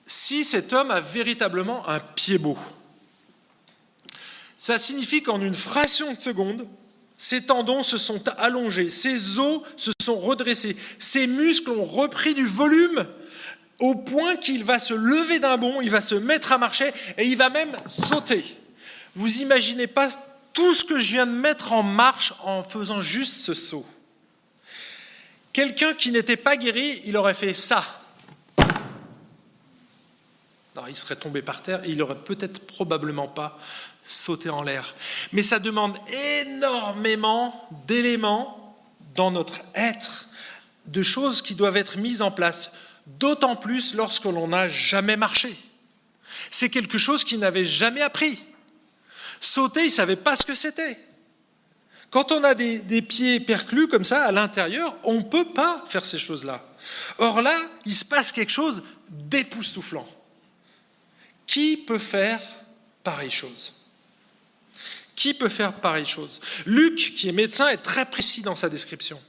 Si cet homme a véritablement un pied beau, ça signifie qu'en une fraction de seconde, ses tendons se sont allongés, ses os se sont redressés, ses muscles ont repris du volume au point qu'il va se lever d'un bond, il va se mettre à marcher et il va même sauter. Vous imaginez pas tout ce que je viens de mettre en marche en faisant juste ce saut. Quelqu'un qui n'était pas guéri, il aurait fait ça. Non, il serait tombé par terre et il aurait peut-être probablement pas sauté en l'air. Mais ça demande énormément d'éléments dans notre être, de choses qui doivent être mises en place, d'autant plus lorsque l'on n'a jamais marché. C'est quelque chose qu'il n'avait jamais appris. Sauter, il ne savait pas ce que c'était. Quand on a des, pieds perclus comme ça à l'intérieur, on ne peut pas faire ces choses-là. Or là, il se passe quelque chose d'époustouflant. Qui peut faire pareille chose? Qui peut faire pareille chose? Luc, qui est médecin, est très précis dans sa description.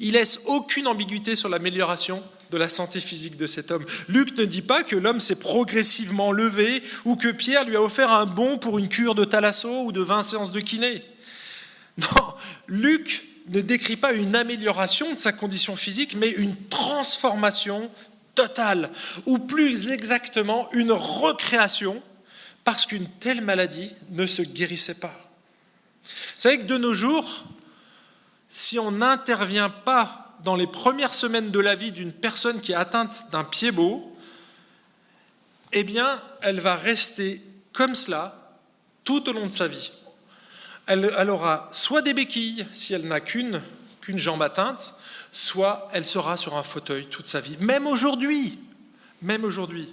Il laisse aucune ambiguïté sur l'amélioration de la santé physique de cet homme. Luc ne dit pas que l'homme s'est progressivement levé ou que Pierre lui a offert un bon pour une cure de thalasso ou de 20 séances de kiné. Non, Luc ne décrit pas une amélioration de sa condition physique, mais une transformation totale, ou plus exactement une recréation, parce qu'une telle maladie ne se guérissait pas. Vous savez que de nos jours, si on n'intervient pas dans les premières semaines de la vie d'une personne qui est atteinte d'un pied beau, eh bien, elle va rester comme cela tout au long de sa vie. Elle, aura soit des béquilles si elle n'a qu'une qu'une jambe atteinte, soit elle sera sur un fauteuil toute sa vie. Même aujourd'hui, même aujourd'hui.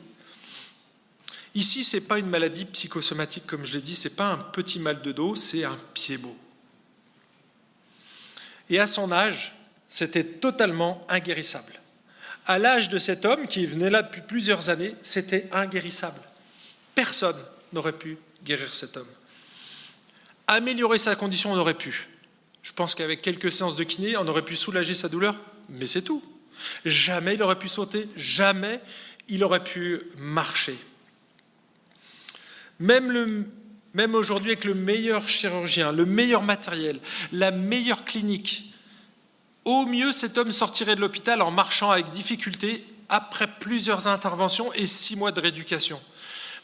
Ici, ce n'est pas une maladie psychosomatique, comme je l'ai dit, ce n'est pas un petit mal de dos, c'est un pied beau. Et à son âge, c'était totalement inguérissable. À l'âge de cet homme qui venait là depuis plusieurs années, c'était inguérissable. Personne n'aurait pu guérir cet homme. Améliorer sa condition, on aurait pu. Je pense qu'avec quelques séances de kiné, on aurait pu soulager sa douleur, mais c'est tout. Jamais il aurait pu sauter, jamais il aurait pu marcher. Même, aujourd'hui, avec le meilleur chirurgien, le meilleur matériel, la meilleure clinique, au mieux, cet homme sortirait de l'hôpital en marchant avec difficulté après plusieurs interventions et six mois de rééducation.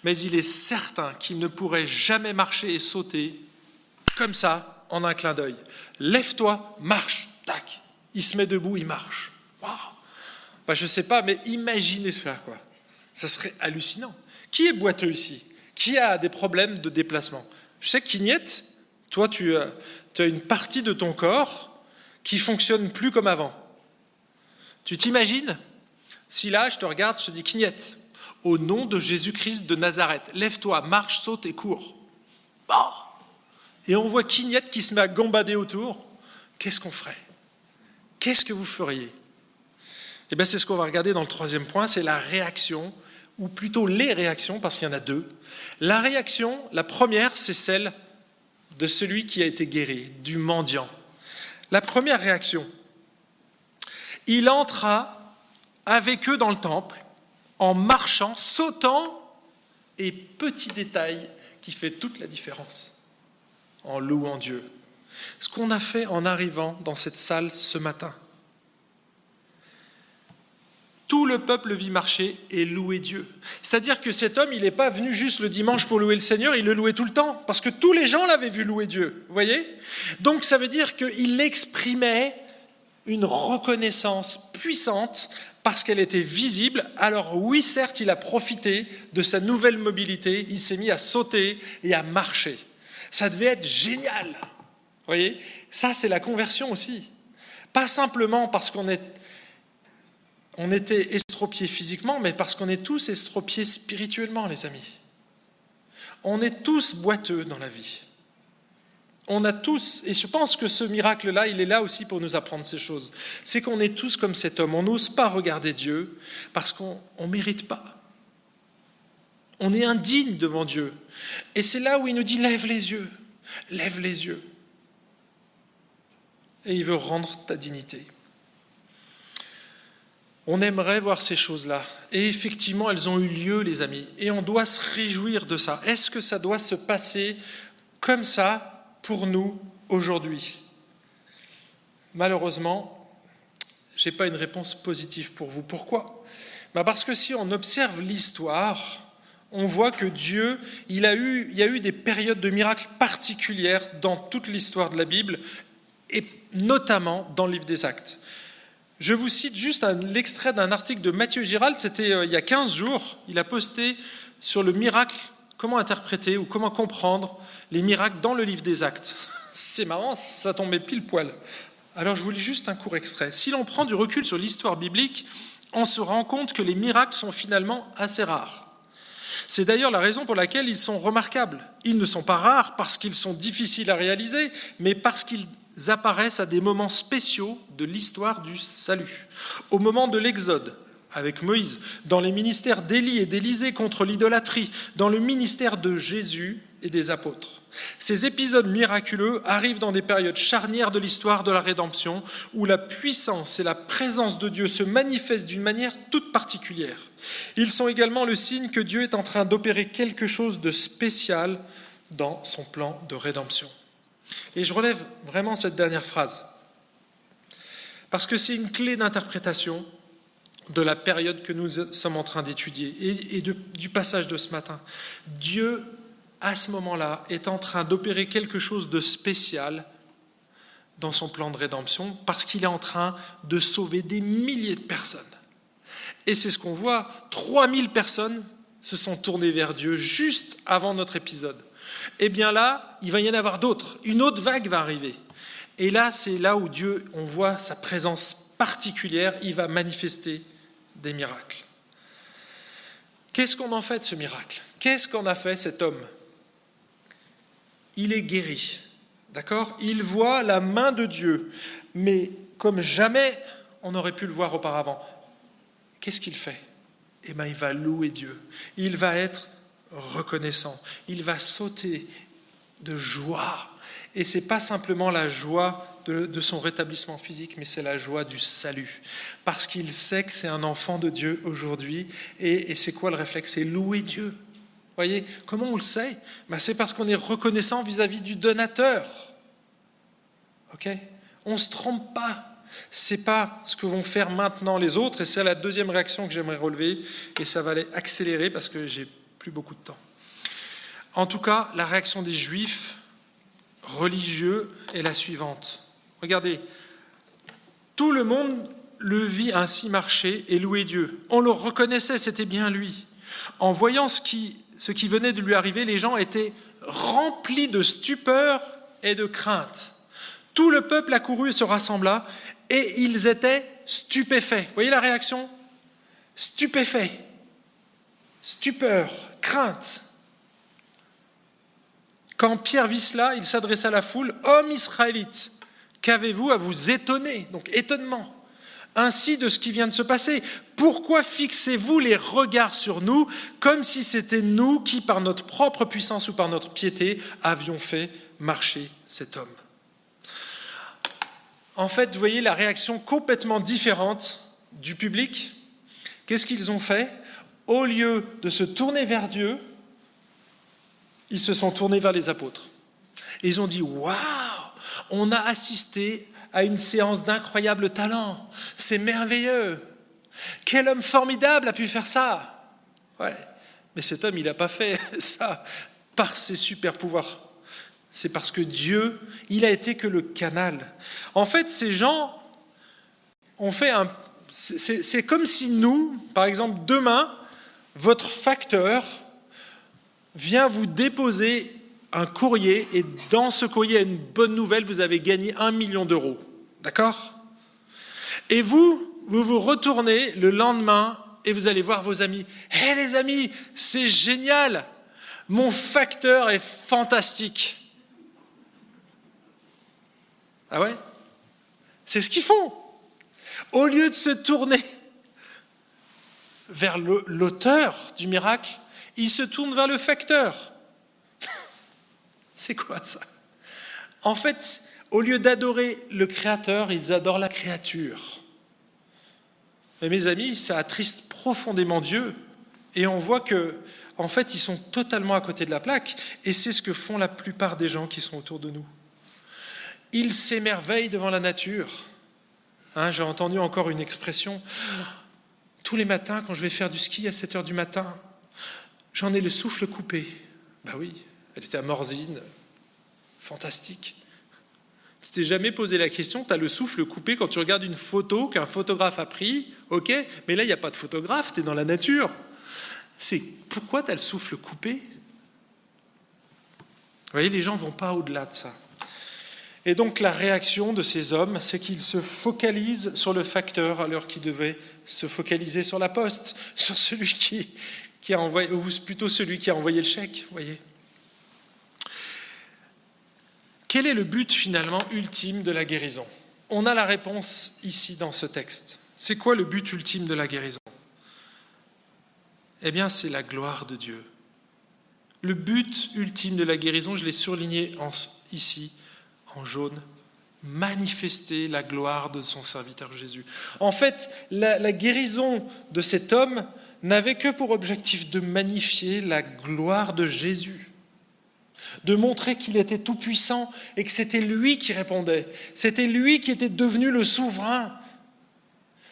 Mais il est certain qu'il ne pourrait jamais marcher et sauter comme ça en un clin d'œil. Lève-toi, marche, tac. Il se met debout, il marche. Waouh bah, Je ne sais pas, mais imaginez ça, quoi. Ça serait hallucinant. Qui est boiteux ici? Qui a des problèmes de déplacement Je sais que toi, tu as une partie de ton corps qui fonctionne plus comme avant. Tu t'imagines si là, je te regarde, je te dis Quignette, au nom de Jésus-Christ de Nazareth, lève-toi, marche, saute et cours. Bah et on voit Quignette qui se met à gambader autour. qu'est-ce qu'on ferait? Qu'est-ce que vous feriez? Eh bien, c'est ce qu'on va regarder dans le troisième point, c'est la réaction, ou plutôt les réactions, parce qu'il y en a deux. La réaction, la première, c'est celle de celui qui a été guéri, du mendiant. La première réaction, il entra avec eux dans le temple en marchant, sautant, et petit détail qui fait toute la différence, en louant Dieu. Ce qu'on a fait en arrivant dans cette salle ce matin. Tout le peuple vit marcher et louer Dieu. C'est-à-dire que cet homme, il n'est pas venu juste le dimanche pour louer le Seigneur, il le louait tout le temps, parce que tous les gens l'avaient vu louer Dieu. Vous voyez? Donc ça veut dire qu'il exprimait une reconnaissance puissante parce qu'elle était visible. Alors oui, certes, il a profité de sa nouvelle mobilité, il s'est mis à sauter et à marcher. Ça devait être génial. Vous voyez? Ça, c'est la conversion aussi. Pas simplement parce qu'on est, on était estropiés physiquement, mais parce qu'on est tous estropiés spirituellement, les amis. On est tous boiteux dans la vie. On a tous, et je pense que ce miracle-là, il est là aussi pour nous apprendre ces choses. C'est qu'on est tous comme cet homme. On n'ose pas regarder Dieu parce qu'on ne mérite pas. On est indigne devant Dieu. Et c'est là où il nous dit lève les yeux, lève les yeux. Et il veut rendre ta dignité. On aimerait voir ces choses-là. Et effectivement, elles ont eu lieu, les amis. Et on doit se réjouir de ça. Est-ce que ça doit se passer comme ça pour nous aujourd'hui? Malheureusement, je n'ai pas une réponse positive pour vous. Pourquoi? Bah Parce que si on observe l'histoire, on voit que Dieu, il, a eu, il y a eu des périodes de miracles particulières dans toute l'histoire de la Bible, et notamment dans le livre des Actes. Je vous cite juste l'extrait d'un article de Mathieu Girald, c'était euh, il y a 15 jours, il a posté sur le miracle, comment interpréter ou comment comprendre les miracles dans le livre des actes. (laughs) C'est marrant, ça tombait pile poil. Alors je vous lis juste un court extrait. Si l'on prend du recul sur l'histoire biblique, on se rend compte que les miracles sont finalement assez rares. C'est d'ailleurs la raison pour laquelle ils sont remarquables. Ils ne sont pas rares parce qu'ils sont difficiles à réaliser, mais parce qu'ils apparaissent à des moments spéciaux de l'histoire du salut. Au moment de l'Exode, avec Moïse, dans les ministères d'Élie et d'Élisée contre l'idolâtrie, dans le ministère de Jésus et des apôtres. Ces épisodes miraculeux arrivent dans des périodes charnières de l'histoire de la rédemption, où la puissance et la présence de Dieu se manifestent d'une manière toute particulière. Ils sont également le signe que Dieu est en train d'opérer quelque chose de spécial dans son plan de rédemption. Et je relève vraiment cette dernière phrase, parce que c'est une clé d'interprétation de la période que nous sommes en train d'étudier et, du passage de ce matin. Dieu à ce moment-là, est en train d'opérer quelque chose de spécial dans son plan de rédemption parce qu'il est en train de sauver des milliers de personnes. Et c'est ce qu'on voit, 3000 personnes se sont tournées vers Dieu juste avant notre épisode. Eh bien là, il va y en avoir d'autres. Une autre vague va arriver. Et là, c'est là où Dieu, on voit sa présence particulière, il va manifester des miracles. Qu'est-ce qu'on en fait de ce miracle? Qu'est-ce qu'en a fait cet homme? Il est guéri. D'accord? Il voit la main de Dieu, mais comme jamais on aurait pu le voir auparavant. Qu'est-ce qu'il fait? Eh bien, il va louer Dieu. Il va être reconnaissant. Il va sauter de joie. Et ce n'est pas simplement la joie de, son rétablissement physique, mais c'est la joie du salut. Parce qu'il sait que c'est un enfant de Dieu aujourd'hui. Et, c'est quoi le réflexe? C'est louer Dieu voyez, comment on le sait? Ben, C'est parce qu'on est reconnaissant vis-à-vis du donateur. Ok? On ne se trompe pas. Ce n'est pas ce que vont faire maintenant les autres, et c'est la deuxième réaction que j'aimerais relever, et ça va aller accélérer parce que j'ai beaucoup de temps. En tout cas, la réaction des Juifs religieux est la suivante. Regardez, tout le monde le vit ainsi marcher et louer Dieu. On le reconnaissait, c'était bien lui. En voyant ce qui venait de lui arriver, les gens étaient remplis de stupeur et de crainte. Tout le peuple accourut et se rassembla, et ils étaient stupéfaits. Voyez la réaction? Stupéfaits, stupeur, crainte. Quand Pierre vit cela, il s'adressa à la foule Hommes israélites, Qu'avez-vous à vous étonner? Donc étonnement ainsi de ce qui vient de se passer. Pourquoi fixez-vous les regards sur nous comme si c'était nous qui, par notre propre puissance ou par notre piété, avions fait marcher cet homme? En fait, vous voyez la réaction complètement différente du public. Qu'est-ce qu'ils ont fait? Au lieu de se tourner vers Dieu, ils se sont tournés vers les apôtres. Ils ont dit Waouh On a assisté à une séance d'incroyable talent. C'est merveilleux. Quel homme formidable a pu faire ça Ouais. Mais cet homme, il n'a pas fait (laughs) ça par ses super pouvoirs. C'est parce que Dieu, il a été que le canal. En fait, ces gens ont fait un. C'est comme si nous, par exemple, demain, votre facteur vient vous déposer un courrier et dans ce courrier, une bonne nouvelle, vous avez gagné un million d'euros. D'accord? Et vous, vous vous retournez le lendemain et vous allez voir vos amis. Hé les amis, c'est génial Mon facteur est fantastique. Ah ouais? C'est ce qu'ils font. Au lieu de se tourner vers l'auteur du miracle, ils se tournent vers le facteur. (laughs) C'est quoi ça? En fait, au lieu d'adorer le Créateur, ils adorent la créature. Mais mes amis, ça attriste profondément Dieu. Et on voit que, en fait, ils sont totalement à côté de la plaque. Et c'est ce que font la plupart des gens qui sont autour de nous. Ils s'émerveillent devant la nature. Hein, j'ai entendu encore une expression. Tous les matins, quand je vais faire du ski à 7 heures du matin, j'en ai le souffle coupé. Ben oui, elle était à Morzine, fantastique. Tu t'es jamais posé la question, tu as le souffle coupé quand tu regardes une photo qu'un photographe a pris, ok, mais là il n'y a pas de photographe, tu es dans la nature. C'est pourquoi tu as le souffle coupé? Vous voyez, les gens vont pas au-delà de ça. Et donc la réaction de ces hommes, c'est qu'ils se focalisent sur le facteur alors qu'ils devaient se focaliser sur la poste, (laughs) sur celui qui, a envoyé, ou plutôt celui qui a envoyé le chèque, voyez. Quel est le but finalement ultime de la guérison? On a la réponse ici dans ce texte. C'est quoi le but ultime de la guérison? Eh bien, c'est la gloire de Dieu. Le but ultime de la guérison, je l'ai surligné ici en jaune, manifester la gloire de son serviteur Jésus. En fait, la, la guérison de cet homme n'avait que pour objectif de magnifier la gloire de Jésus de montrer qu'il était tout-puissant et que c'était lui qui répondait. C'était lui qui était devenu le souverain.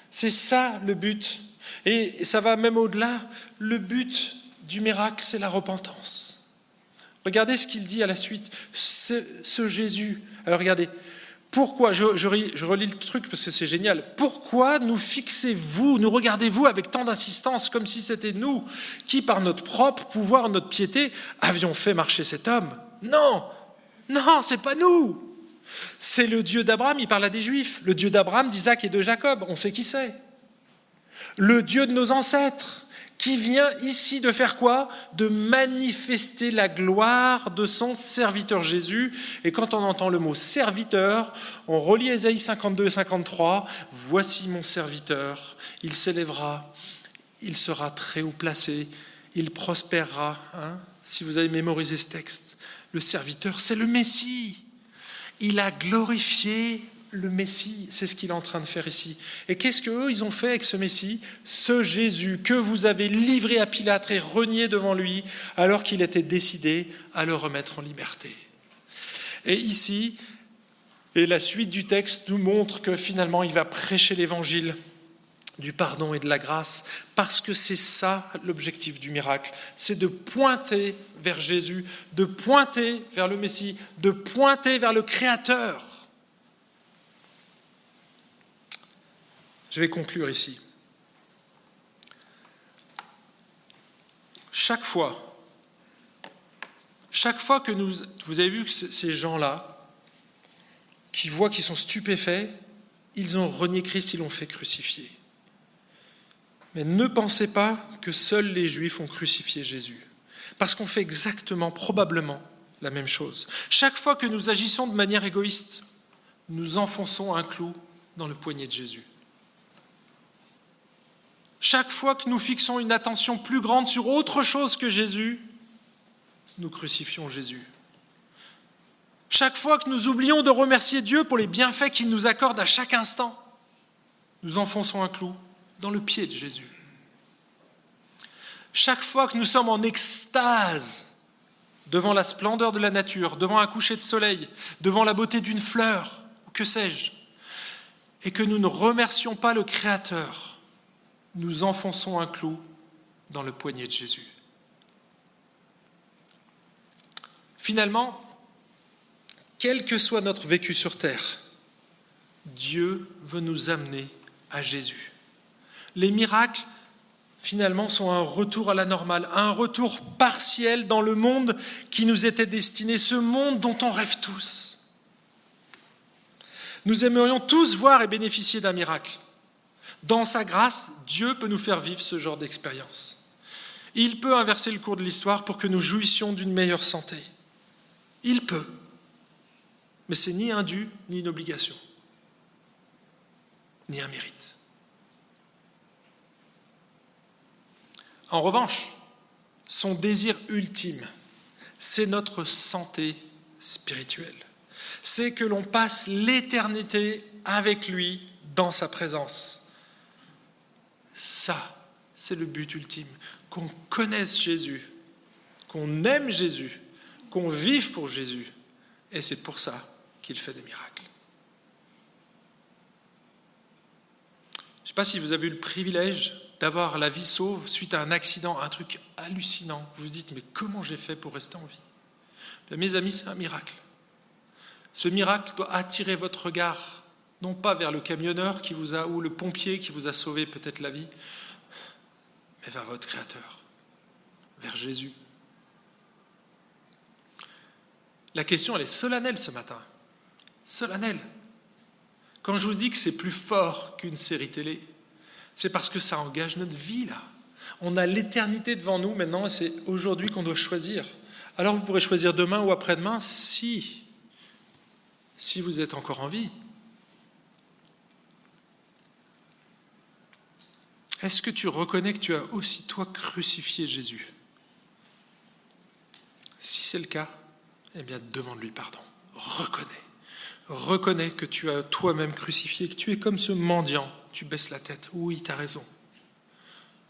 C'est ça le but. Et ça va même au-delà. Le but du miracle, c'est la repentance. Regardez ce qu'il dit à la suite. Ce, Jésus. Alors regardez, pourquoi, je, relis le truc parce que c'est génial, pourquoi nous fixez-vous, nous regardez-vous avec tant d'insistance comme si c'était nous qui, par notre propre pouvoir, notre piété, avions fait marcher cet homme? Non, non, c'est pas nous. C'est le Dieu d'Abraham, il parle à des Juifs, le Dieu d'Abraham, d'Isaac et de Jacob, on sait qui c'est. Le Dieu de nos ancêtres, qui vient ici de faire quoi? De manifester la gloire de son serviteur Jésus. Et quand on entend le mot serviteur, on relit Ésaïe 52 et 53, Voici mon serviteur, il s'élèvera, il sera très haut placé, il prospérera. Hein si vous avez mémorisé ce texte, le serviteur, c'est le Messie. Il a glorifié le Messie, c'est ce qu'il est en train de faire ici. Et qu'est-ce qu'eux, ils ont fait avec ce Messie? Ce Jésus que vous avez livré à Pilate et renié devant lui alors qu'il était décidé à le remettre en liberté. Et ici, et la suite du texte nous montre que finalement il va prêcher l'évangile du pardon et de la grâce, parce que c'est ça l'objectif du miracle, c'est de pointer vers Jésus, de pointer vers le Messie, de pointer vers le Créateur. Je vais conclure ici. Chaque fois, chaque fois que nous, vous avez vu que ces gens-là, qui voient qu'ils sont stupéfaits, ils ont renié Christ, ils l'ont fait crucifier. Mais ne pensez pas que seuls les Juifs ont crucifié Jésus, parce qu'on fait exactement, probablement, la même chose. Chaque fois que nous agissons de manière égoïste, nous enfonçons un clou dans le poignet de Jésus. Chaque fois que nous fixons une attention plus grande sur autre chose que Jésus, nous crucifions Jésus. Chaque fois que nous oublions de remercier Dieu pour les bienfaits qu'il nous accorde à chaque instant, nous enfonçons un clou dans le pied de Jésus. Chaque fois que nous sommes en extase devant la splendeur de la nature, devant un coucher de soleil, devant la beauté d'une fleur, ou que sais-je, et que nous ne remercions pas le Créateur, nous enfonçons un clou dans le poignet de Jésus. Finalement, quel que soit notre vécu sur terre, Dieu veut nous amener à Jésus. Les miracles, finalement, sont un retour à la normale, un retour partiel dans le monde qui nous était destiné, ce monde dont on rêve tous. Nous aimerions tous voir et bénéficier d'un miracle. Dans sa grâce, Dieu peut nous faire vivre ce genre d'expérience. Il peut inverser le cours de l'histoire pour que nous jouissions d'une meilleure santé. Il peut. Mais c'est ni un dû, ni une obligation, ni un mérite. En revanche, son désir ultime, c'est notre santé spirituelle. C'est que l'on passe l'éternité avec lui dans sa présence. Ça, c'est le but ultime, qu'on connaisse Jésus, qu'on aime Jésus, qu'on vive pour Jésus. Et c'est pour ça qu'il fait des miracles. Je ne sais pas si vous avez eu le privilège d'avoir la vie sauve suite à un accident, un truc hallucinant. Vous vous dites, mais comment j'ai fait pour rester en vie? Mes amis, c'est un miracle. Ce miracle doit attirer votre regard, non pas vers le camionneur qui vous a, ou le pompier qui vous a sauvé peut-être la vie, mais vers votre Créateur, vers Jésus. La question, elle est solennelle ce matin. Solennelle. Quand je vous dis que c'est plus fort qu'une série télé, c'est parce que ça engage notre vie, là. On a l'éternité devant nous maintenant et c'est aujourd'hui qu'on doit choisir. Alors vous pourrez choisir demain ou après-demain si, si vous êtes encore en vie. Est-ce que tu reconnais que tu as aussi toi crucifié Jésus? Si c'est le cas, eh bien demande-lui pardon. Reconnais. Reconnais que tu as toi-même crucifié, que tu es comme ce mendiant. Tu baisses la tête. Oui, tu as raison.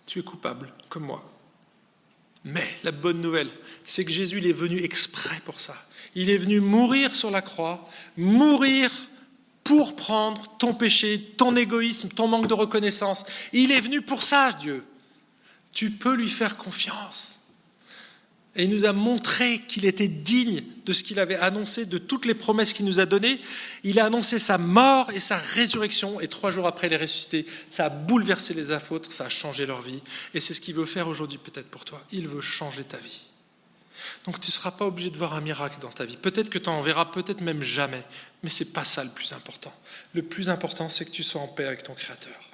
Tu es coupable, comme moi. Mais la bonne nouvelle, c'est que Jésus il est venu exprès pour ça. Il est venu mourir sur la croix, mourir pour prendre ton péché, ton égoïsme, ton manque de reconnaissance. Il est venu pour ça, Dieu. Tu peux lui faire confiance. Et il nous a montré qu'il était digne de ce qu'il avait annoncé, de toutes les promesses qu'il nous a données. Il a annoncé sa mort et sa résurrection, et trois jours après, il est ressuscité. Ça a bouleversé les apôtres, ça a changé leur vie. Et c'est ce qu'il veut faire aujourd'hui peut-être pour toi. Il veut changer ta vie. Donc tu ne seras pas obligé de voir un miracle dans ta vie. Peut-être que tu en verras, peut-être même jamais. Mais ce n'est pas ça le plus important. Le plus important, c'est que tu sois en paix avec ton Créateur.